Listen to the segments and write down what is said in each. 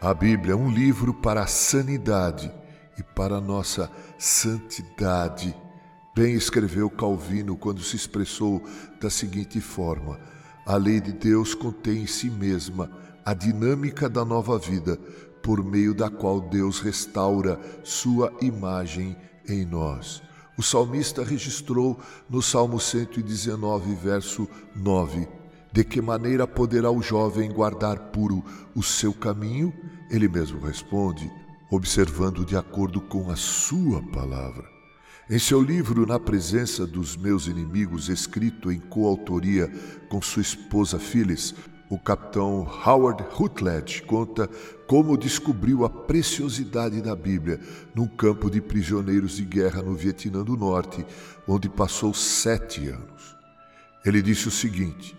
A Bíblia é um livro para a sanidade e para a nossa santidade. Bem escreveu Calvino quando se expressou da seguinte forma: a lei de Deus contém em si mesma a dinâmica da nova vida, por meio da qual Deus restaura sua imagem em nós. O salmista registrou no Salmo 119, verso 9: De que maneira poderá o jovem guardar puro o seu caminho? Ele mesmo responde: observando de acordo com a sua palavra. Em seu livro Na Presença dos Meus Inimigos, escrito em coautoria com sua esposa Phyllis, o capitão Howard Rutledge conta como descobriu a preciosidade da Bíblia num campo de prisioneiros de guerra no Vietnã do Norte, onde passou sete anos. Ele disse o seguinte: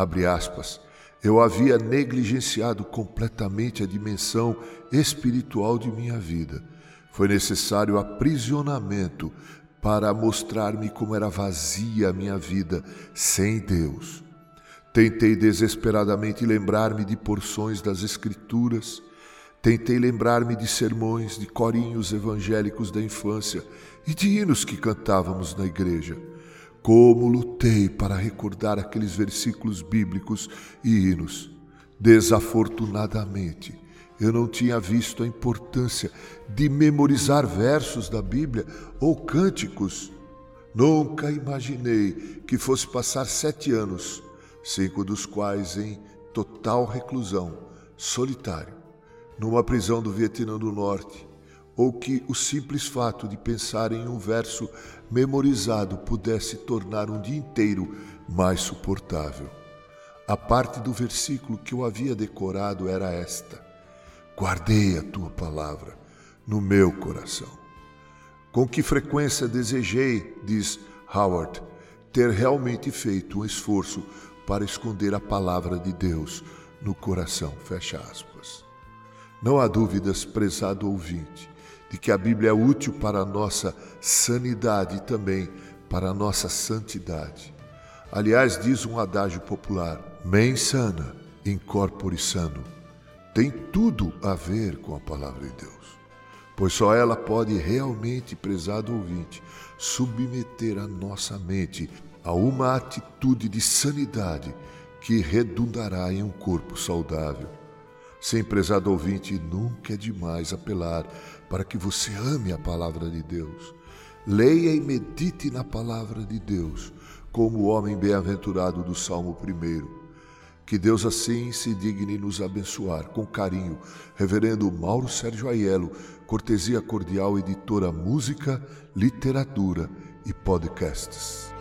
abre aspas, eu havia negligenciado completamente a dimensão espiritual de minha vida. Foi necessário aprisionamento para mostrar-me como era vazia a minha vida sem Deus. Tentei desesperadamente lembrar-me de porções das Escrituras, tentei lembrar-me de sermões, de corinhos evangélicos da infância e de hinos que cantávamos na igreja. Como lutei para recordar aqueles versículos bíblicos e hinos. Desafortunadamente, eu não tinha visto a importância de memorizar versos da Bíblia ou cânticos. Nunca imaginei que fosse passar sete anos cinco dos quais em total reclusão, solitário, numa prisão do Vietnã do Norte, ou que o simples fato de pensar em um verso memorizado pudesse tornar um dia inteiro mais suportável. A parte do versículo que eu havia decorado era esta: Guardei a tua palavra no meu coração. Com que frequência desejei, diz Howard, ter realmente feito um esforço para esconder a palavra de Deus no coração. Fecha aspas. Não há dúvidas, prezado ouvinte, de que a Bíblia é útil para a nossa sanidade e também para a nossa santidade. Aliás, diz um adágio popular: mens sana, incorpore sano. Tem tudo a ver com a palavra de Deus, pois só ela pode realmente, prezado ouvinte, submeter a nossa mente a uma atitude de sanidade que redundará em um corpo saudável. Sem prezado ouvinte, nunca é demais apelar para que você ame a palavra de Deus. Leia e medite na palavra de Deus, como o homem bem-aventurado do Salmo 1. Que Deus assim se digne nos abençoar. Com carinho, Reverendo Mauro Sérgio Aiello, cortesia cordial, editora Música, Literatura e Podcasts.